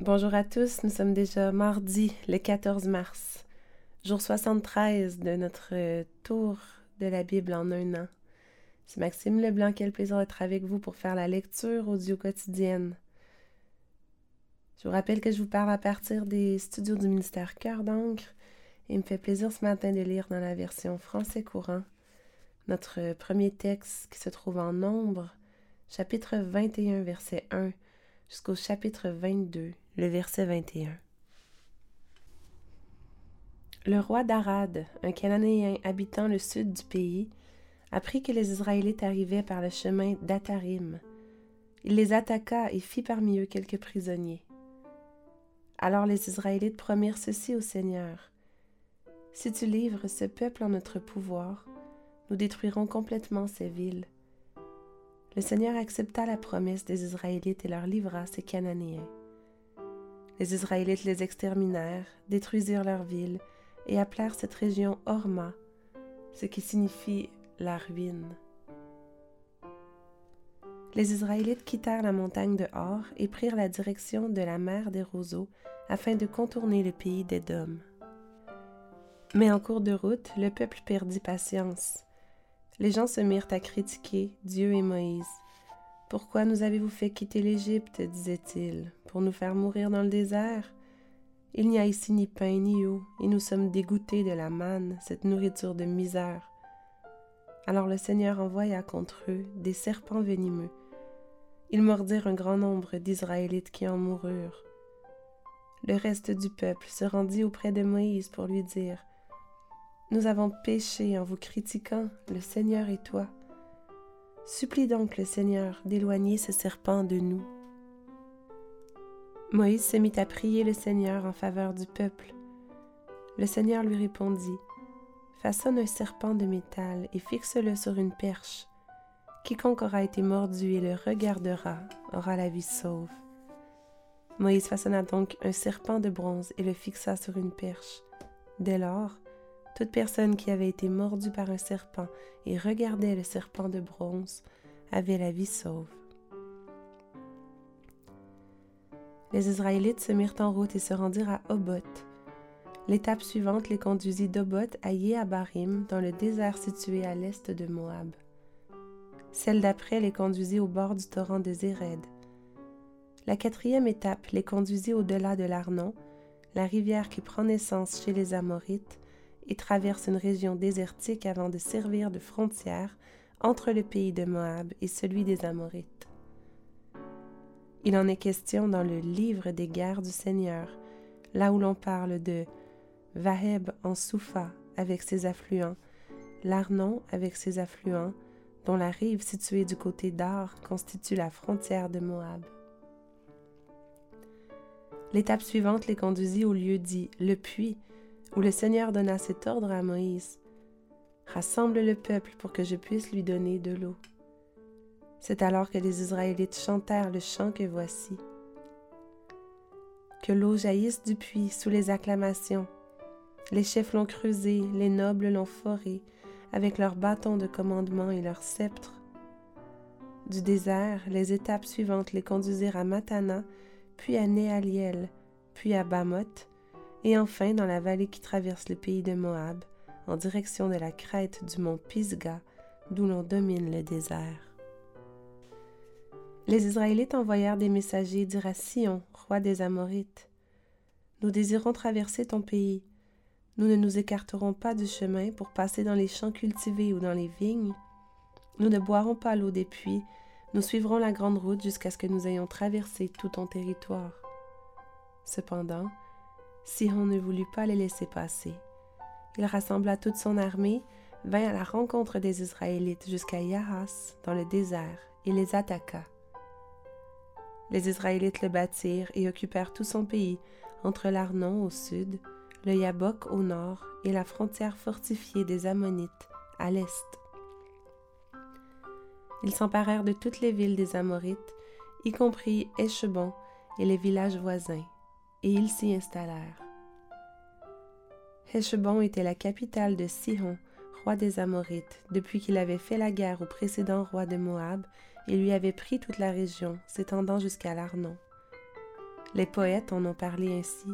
Bonjour à tous, nous sommes déjà mardi le 14 mars, jour 73 de notre tour de la Bible en un an. C'est Maxime Leblanc, quel plaisir d'être avec vous pour faire la lecture audio quotidienne. Je vous rappelle que je vous parle à partir des studios du ministère Cœur d'encre et il me fait plaisir ce matin de lire dans la version français courant notre premier texte qui se trouve en Nombre, chapitre 21, verset 1 jusqu'au chapitre 22, le verset 21. Le roi d'Arad, un Cananéen habitant le sud du pays, apprit que les Israélites arrivaient par le chemin d'Atarim. Il les attaqua et fit parmi eux quelques prisonniers. Alors les Israélites promirent ceci au Seigneur. Si tu livres ce peuple en notre pouvoir, nous détruirons complètement ces villes. Le Seigneur accepta la promesse des Israélites et leur livra ces Cananéens. Les Israélites les exterminèrent, détruisirent leurs villes et appelèrent cette région Orma, ce qui signifie la ruine. Les Israélites quittèrent la montagne de Hor et prirent la direction de la mer des roseaux afin de contourner le pays d'Édom. Mais en cours de route, le peuple perdit patience. Les gens se mirent à critiquer Dieu et Moïse. Pourquoi nous avez-vous fait quitter l'Égypte? disait-il, pour nous faire mourir dans le désert Il n'y a ici ni pain ni eau, et nous sommes dégoûtés de la manne, cette nourriture de misère. Alors le Seigneur envoya contre eux des serpents venimeux. Ils mordirent un grand nombre d'Israélites qui en moururent. Le reste du peuple se rendit auprès de Moïse pour lui dire nous avons péché en vous critiquant, le Seigneur et toi. Supplie donc le Seigneur d'éloigner ce serpent de nous. Moïse se mit à prier le Seigneur en faveur du peuple. Le Seigneur lui répondit, Façonne un serpent de métal et fixe-le sur une perche. Quiconque aura été mordu et le regardera aura la vie sauve. Moïse façonna donc un serpent de bronze et le fixa sur une perche. Dès lors, toute personne qui avait été mordue par un serpent et regardait le serpent de bronze avait la vie sauve. Les Israélites se mirent en route et se rendirent à Obot. L'étape suivante les conduisit d'Obot à Yéabarim, dans le désert situé à l'est de Moab. Celle d'après les conduisit au bord du torrent de Zéred. La quatrième étape les conduisit au-delà de l'Arnon, la rivière qui prend naissance chez les Amorites, et traverse une région désertique avant de servir de frontière entre le pays de Moab et celui des Amorites. Il en est question dans le livre des guerres du Seigneur, là où l'on parle de Vaheb en Soufa avec ses affluents, l'Arnon avec ses affluents, dont la rive située du côté d'Ar constitue la frontière de Moab. L'étape suivante les conduisit au lieu dit le puits, où le Seigneur donna cet ordre à Moïse. Rassemble le peuple pour que je puisse lui donner de l'eau. C'est alors que les Israélites chantèrent le chant que voici. Que l'eau jaillisse du puits sous les acclamations. Les chefs l'ont creusé, les nobles l'ont foré, avec leurs bâtons de commandement et leurs sceptres. Du désert, les étapes suivantes les conduisirent à Matana, puis à Néaliel, puis à Bamoth, et enfin dans la vallée qui traverse le pays de Moab, en direction de la crête du mont Pisgah, d'où l'on domine le désert. Les Israélites envoyèrent des messagers dire à Sion, roi des Amorites, Nous désirons traverser ton pays. Nous ne nous écarterons pas du chemin pour passer dans les champs cultivés ou dans les vignes. Nous ne boirons pas l'eau des puits. Nous suivrons la grande route jusqu'à ce que nous ayons traversé tout ton territoire. Cependant, Sihon ne voulut pas les laisser passer. Il rassembla toute son armée, vint à la rencontre des Israélites jusqu'à Yahas, dans le désert, et les attaqua. Les Israélites le battirent et occupèrent tout son pays, entre l'Arnon au sud, le Yabok au nord et la frontière fortifiée des Ammonites à l'est. Ils s'emparèrent de toutes les villes des Amorites, y compris Échebon et les villages voisins, et ils s'y installèrent. Heshbon était la capitale de Sihon, roi des Amorites, depuis qu'il avait fait la guerre au précédent roi de Moab et lui avait pris toute la région, s'étendant jusqu'à l'Arnon. Les poètes en ont parlé ainsi.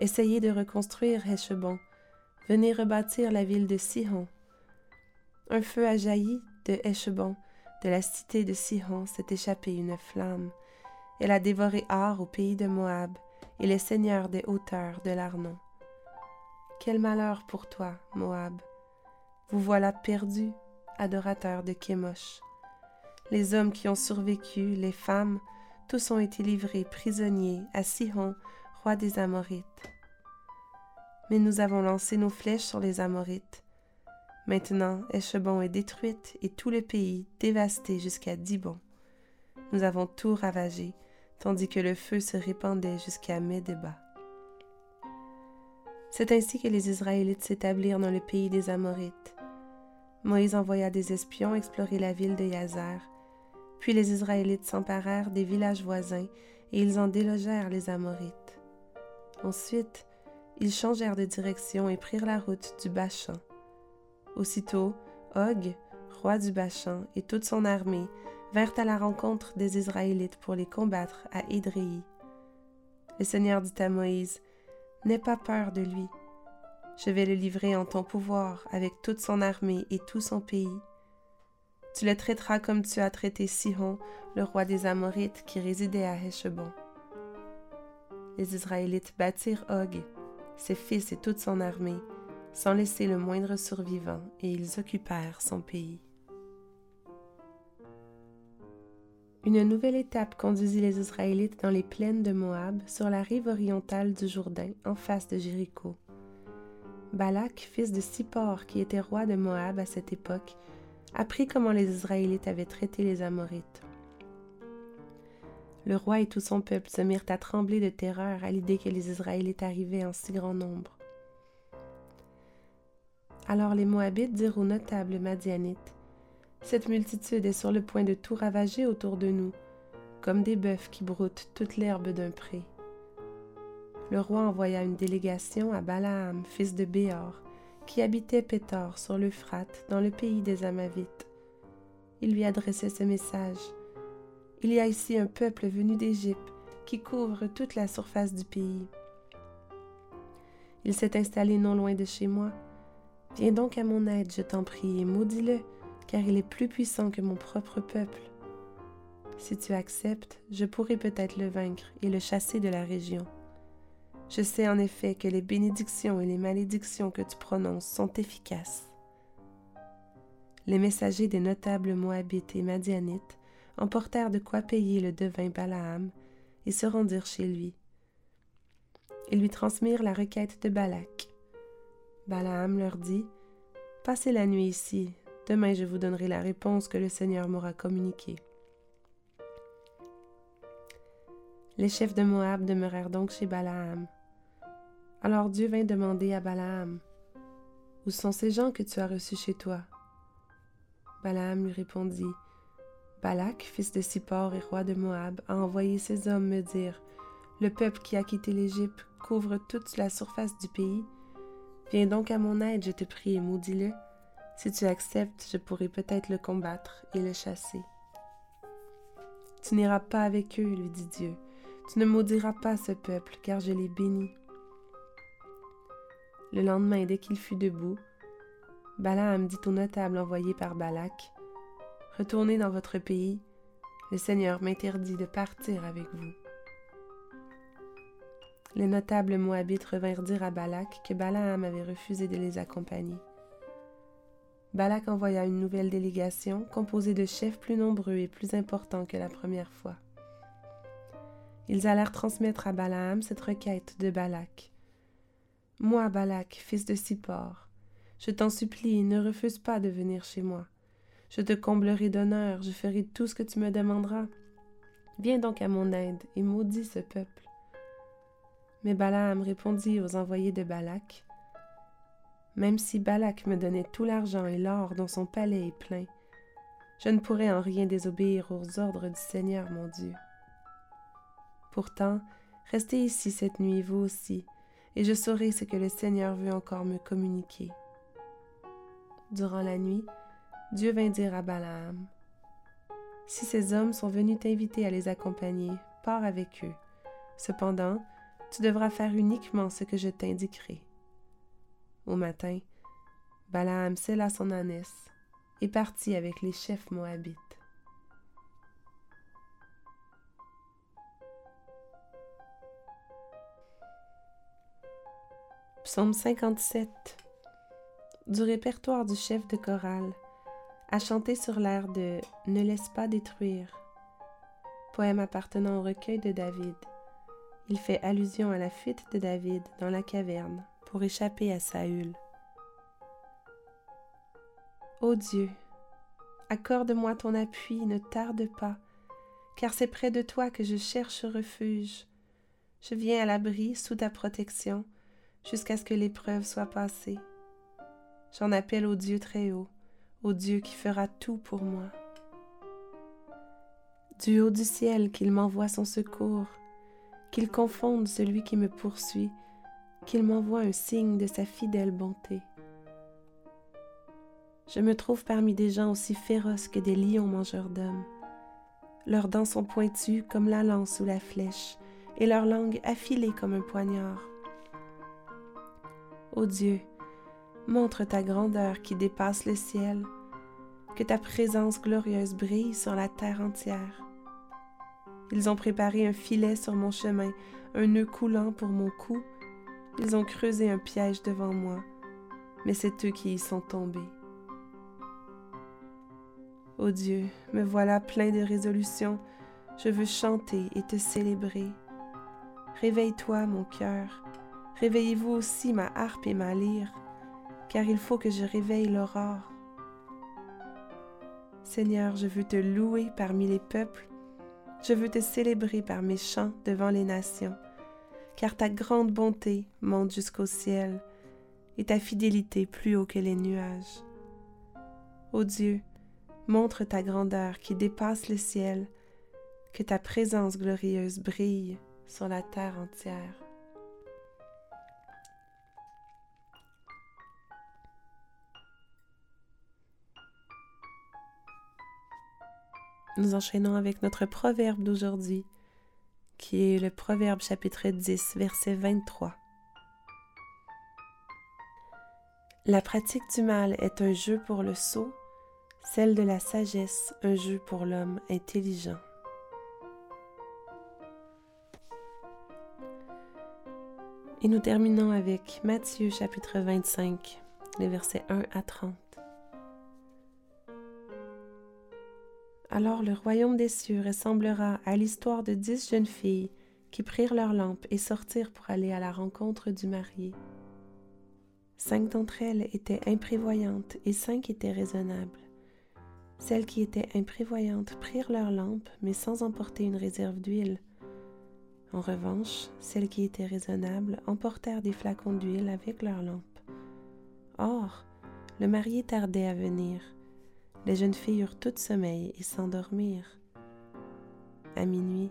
Essayez de reconstruire Heshebon. Venez rebâtir la ville de Sihon. Un feu a jailli de Heshebon. De la cité de Sihon s'est échappée une flamme. Elle a dévoré Ar au pays de Moab et les seigneurs des hauteurs de l'Arnon. Quel malheur pour toi, Moab. Vous voilà perdu, adorateur de Kémosh. Les hommes qui ont survécu, les femmes, tous ont été livrés prisonniers à Sihon, roi des Amorites. Mais nous avons lancé nos flèches sur les Amorites. Maintenant, Eshebon est détruite et tout le pays dévasté jusqu'à Dibon. Nous avons tout ravagé, tandis que le feu se répandait jusqu'à Médéba. C'est ainsi que les Israélites s'établirent dans le pays des Amorites. Moïse envoya des espions explorer la ville de Yazer. Puis les Israélites s'emparèrent des villages voisins et ils en délogèrent les Amorites. Ensuite, ils changèrent de direction et prirent la route du Bachan. Aussitôt, Og, roi du Bachan, et toute son armée vinrent à la rencontre des Israélites pour les combattre à Édréi. Le Seigneur dit à Moïse, N'aie pas peur de lui. Je vais le livrer en ton pouvoir avec toute son armée et tout son pays. Tu le traiteras comme tu as traité Sihon, le roi des Amorites qui résidait à Heshebon. Les Israélites battirent Og, ses fils et toute son armée, sans laisser le moindre survivant, et ils occupèrent son pays. Une nouvelle étape conduisit les Israélites dans les plaines de Moab, sur la rive orientale du Jourdain, en face de Jéricho. Balak, fils de Sippor, qui était roi de Moab à cette époque, apprit comment les Israélites avaient traité les Amorites. Le roi et tout son peuple se mirent à trembler de terreur à l'idée que les Israélites arrivaient en si grand nombre. Alors les Moabites dirent aux notables Madianites cette multitude est sur le point de tout ravager autour de nous, comme des bœufs qui broutent toute l'herbe d'un pré. Le roi envoya une délégation à Balaam, fils de Béor, qui habitait Pétor sur l'Euphrate, dans le pays des Amavites. Il lui adressait ce message. Il y a ici un peuple venu d'Égypte qui couvre toute la surface du pays. Il s'est installé non loin de chez moi. Viens donc à mon aide, je t'en prie, et maudis-le, car il est plus puissant que mon propre peuple. Si tu acceptes, je pourrai peut-être le vaincre et le chasser de la région. Je sais en effet que les bénédictions et les malédictions que tu prononces sont efficaces. Les messagers des notables Moabites et Madianites emportèrent de quoi payer le devin Balaam et se rendirent chez lui. Ils lui transmirent la requête de Balak. Balaam leur dit Passez la nuit ici, Demain, je vous donnerai la réponse que le Seigneur m'aura communiquée. Les chefs de Moab demeurèrent donc chez Balaam. Alors Dieu vint demander à Balaam Où sont ces gens que tu as reçus chez toi? Balaam lui répondit Balak, fils de Sippor et roi de Moab, a envoyé ses hommes me dire Le peuple qui a quitté l'Égypte couvre toute la surface du pays. Viens donc à mon aide, je te prie, et maudis-le. Si tu acceptes, je pourrai peut-être le combattre et le chasser. Tu n'iras pas avec eux, lui dit Dieu. Tu ne maudiras pas ce peuple, car je l'ai béni. Le lendemain, dès qu'il fut debout, Balaam dit au notable envoyé par Balak Retournez dans votre pays, le Seigneur m'interdit de partir avec vous. Les notables moabites revinrent dire à Balak que Balaam avait refusé de les accompagner. Balak envoya une nouvelle délégation composée de chefs plus nombreux et plus importants que la première fois. Ils allèrent transmettre à Balaam cette requête de Balak. Moi, Balak, fils de Sippor, je t'en supplie, ne refuse pas de venir chez moi. Je te comblerai d'honneur, je ferai tout ce que tu me demanderas. Viens donc à mon aide et maudis ce peuple. Mais Balaam répondit aux envoyés de Balak même si Balak me donnait tout l'argent et l'or dont son palais est plein, je ne pourrais en rien désobéir aux ordres du Seigneur mon Dieu. Pourtant, restez ici cette nuit, vous aussi, et je saurai ce que le Seigneur veut encore me communiquer. Durant la nuit, Dieu vint dire à Balaam, Si ces hommes sont venus t'inviter à les accompagner, pars avec eux, Cependant, tu devras faire uniquement ce que je t'indiquerai. Au matin, Balaam scella son ânesse et partit avec les chefs moabites. Psaume 57 Du répertoire du chef de chorale, à chanter sur l'air de Ne laisse pas détruire, poème appartenant au recueil de David. Il fait allusion à la fuite de David dans la caverne pour échapper à Saül. Ô Dieu, accorde-moi ton appui, ne tarde pas, car c'est près de toi que je cherche refuge. Je viens à l'abri sous ta protection jusqu'à ce que l'épreuve soit passée. J'en appelle au Dieu très haut, au Dieu qui fera tout pour moi. Du haut du ciel qu'il m'envoie son secours, qu'il confonde celui qui me poursuit, qu'il m'envoie un signe de sa fidèle bonté. Je me trouve parmi des gens aussi féroces que des lions mangeurs d'hommes. Leurs dents sont pointues comme la lance ou la flèche, et leur langue affilée comme un poignard. Ô Dieu, montre ta grandeur qui dépasse le ciel, que ta présence glorieuse brille sur la terre entière. Ils ont préparé un filet sur mon chemin, un nœud coulant pour mon cou. Ils ont creusé un piège devant moi, mais c'est eux qui y sont tombés. Ô Dieu, me voilà plein de résolutions. Je veux chanter et te célébrer. Réveille-toi, mon cœur. Réveillez-vous aussi ma harpe et ma lyre, car il faut que je réveille l'aurore. Seigneur, je veux te louer parmi les peuples je veux te célébrer par mes chants devant les nations, car ta grande bonté monte jusqu'au ciel et ta fidélité plus haut que les nuages. Ô Dieu, montre ta grandeur qui dépasse le ciel, que ta présence glorieuse brille sur la terre entière. Nous enchaînons avec notre proverbe d'aujourd'hui, qui est le proverbe chapitre 10, verset 23. La pratique du mal est un jeu pour le sot, celle de la sagesse un jeu pour l'homme intelligent. Et nous terminons avec Matthieu chapitre 25, les versets 1 à 30. Alors le royaume des cieux ressemblera à l'histoire de dix jeunes filles qui prirent leurs lampes et sortirent pour aller à la rencontre du marié. Cinq d'entre elles étaient imprévoyantes et cinq étaient raisonnables. Celles qui étaient imprévoyantes prirent leurs lampes, mais sans emporter une réserve d'huile. En revanche, celles qui étaient raisonnables emportèrent des flacons d'huile avec leurs lampes. Or, le marié tardait à venir, les jeunes filles eurent toutes sommeil et s'endormirent. À minuit,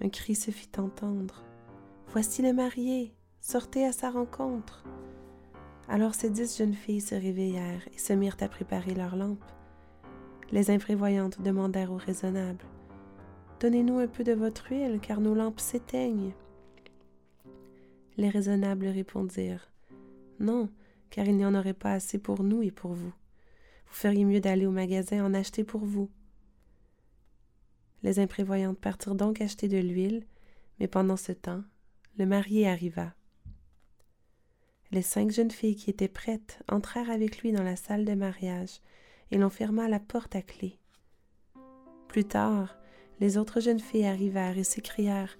un cri se fit entendre. Voici le marié, sortez à sa rencontre. Alors ces dix jeunes filles se réveillèrent et se mirent à préparer leurs lampes. Les imprévoyantes demandèrent aux raisonnables Donnez-nous un peu de votre huile, car nos lampes s'éteignent. Les raisonnables répondirent Non, car il n'y en aurait pas assez pour nous et pour vous. Vous feriez mieux d'aller au magasin en acheter pour vous. Les imprévoyantes partirent donc acheter de l'huile, mais pendant ce temps, le marié arriva. Les cinq jeunes filles qui étaient prêtes entrèrent avec lui dans la salle de mariage, et l'on ferma la porte à clé. Plus tard, les autres jeunes filles arrivèrent et s'écrièrent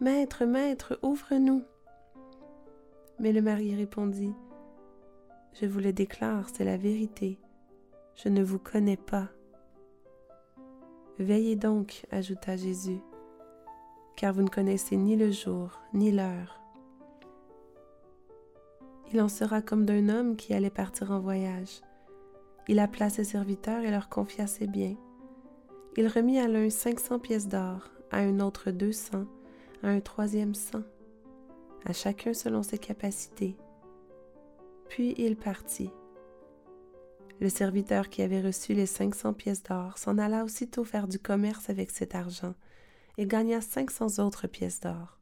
Maître, maître, ouvre-nous. Mais le mari répondit Je vous le déclare, c'est la vérité je ne vous connais pas. Veillez donc, ajouta Jésus, car vous ne connaissez ni le jour ni l'heure. Il en sera comme d'un homme qui allait partir en voyage. Il appela ses serviteurs et leur confia ses biens. Il remit à l'un cinq cents pièces d'or, à un autre deux cents, à un troisième cent, à chacun selon ses capacités. Puis il partit. Le serviteur qui avait reçu les cinq cents pièces d'or s'en alla aussitôt faire du commerce avec cet argent et gagna cinq cents autres pièces d'or.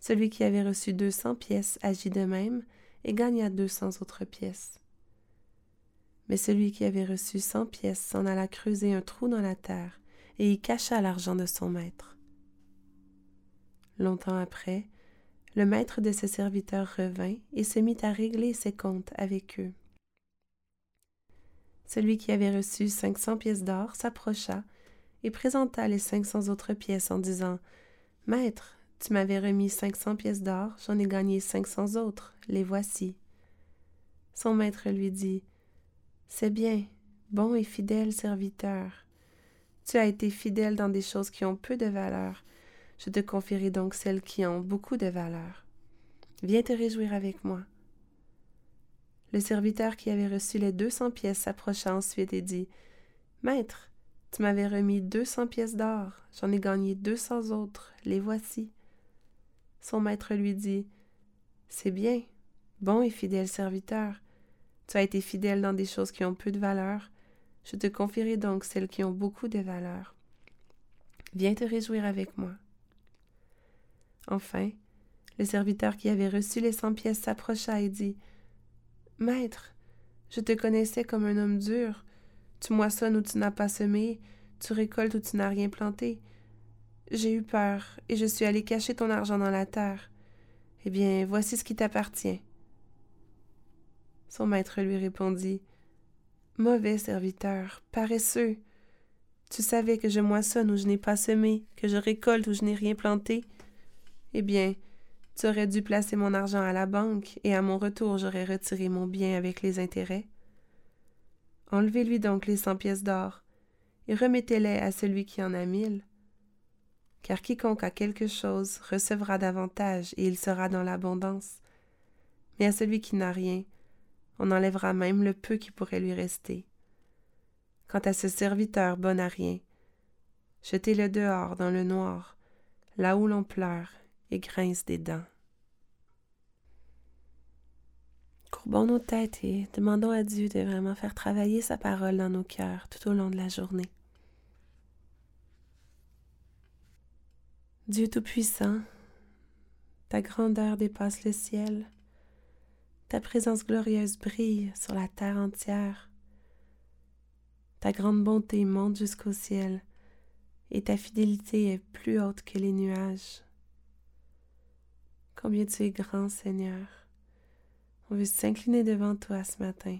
Celui qui avait reçu deux cents pièces agit de même et gagna deux cents autres pièces. Mais celui qui avait reçu cent pièces s'en alla creuser un trou dans la terre et y cacha l'argent de son maître. Longtemps après, le maître de ses serviteurs revint et se mit à régler ses comptes avec eux. Celui qui avait reçu cinq cents pièces d'or s'approcha et présenta les cinq cents autres pièces en disant Maître, tu m'avais remis cinq cents pièces d'or, j'en ai gagné cinq cents autres, les voici. Son maître lui dit C'est bien, bon et fidèle serviteur. Tu as été fidèle dans des choses qui ont peu de valeur, je te confierai donc celles qui ont beaucoup de valeur. Viens te réjouir avec moi. Le serviteur qui avait reçu les deux cents pièces s'approcha ensuite et dit Maître, tu m'avais remis deux cents pièces d'or, j'en ai gagné deux cents autres, les voici. Son maître lui dit C'est bien, bon et fidèle serviteur. Tu as été fidèle dans des choses qui ont peu de valeur. Je te confierai donc celles qui ont beaucoup de valeur. Viens te réjouir avec moi. Enfin, le serviteur qui avait reçu les cent pièces s'approcha et dit Maître, je te connaissais comme un homme dur. Tu moissonnes où tu n'as pas semé, tu récoltes où tu n'as rien planté. J'ai eu peur et je suis allé cacher ton argent dans la terre. Eh bien, voici ce qui t'appartient. Son maître lui répondit Mauvais serviteur, paresseux. Tu savais que je moissonne où je n'ai pas semé, que je récolte où je n'ai rien planté. Eh bien, tu aurais dû placer mon argent à la banque, et à mon retour j'aurais retiré mon bien avec les intérêts. Enlevez-lui donc les cent pièces d'or, et remettez-les à celui qui en a mille. Car quiconque a quelque chose recevra davantage, et il sera dans l'abondance. Mais à celui qui n'a rien, on enlèvera même le peu qui pourrait lui rester. Quant à ce serviteur bon à rien, jetez-le dehors dans le noir, là où l'on pleure et grince des dents. Courbons nos têtes et demandons à Dieu de vraiment faire travailler sa parole dans nos cœurs tout au long de la journée. Dieu Tout-Puissant, ta grandeur dépasse le ciel, ta présence glorieuse brille sur la terre entière, ta grande bonté monte jusqu'au ciel, et ta fidélité est plus haute que les nuages. Combien tu es grand, Seigneur. On veut s'incliner devant toi ce matin,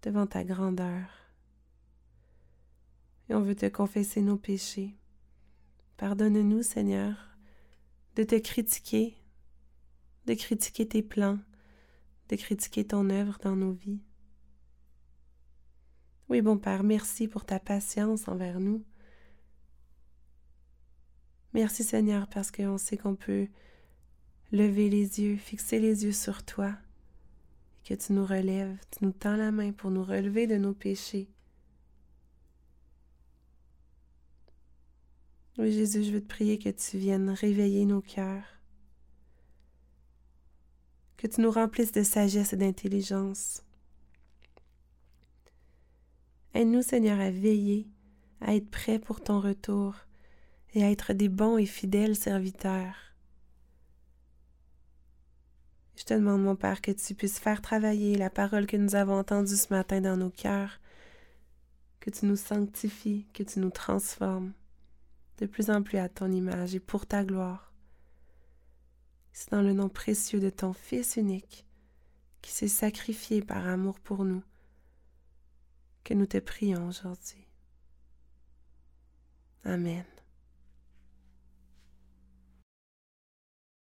devant ta grandeur. Et on veut te confesser nos péchés. Pardonne-nous, Seigneur, de te critiquer, de critiquer tes plans, de critiquer ton œuvre dans nos vies. Oui, bon Père, merci pour ta patience envers nous. Merci Seigneur parce qu'on sait qu'on peut lever les yeux, fixer les yeux sur toi, que tu nous relèves, tu nous tends la main pour nous relever de nos péchés. Oui, Jésus, je veux te prier que tu viennes réveiller nos cœurs, que tu nous remplisses de sagesse et d'intelligence. Aide-nous, Seigneur, à veiller, à être prêts pour ton retour et à être des bons et fidèles serviteurs. Je te demande, mon Père, que tu puisses faire travailler la parole que nous avons entendue ce matin dans nos cœurs, que tu nous sanctifies, que tu nous transformes de plus en plus à ton image et pour ta gloire. C'est dans le nom précieux de ton Fils unique, qui s'est sacrifié par amour pour nous, que nous te prions aujourd'hui. Amen.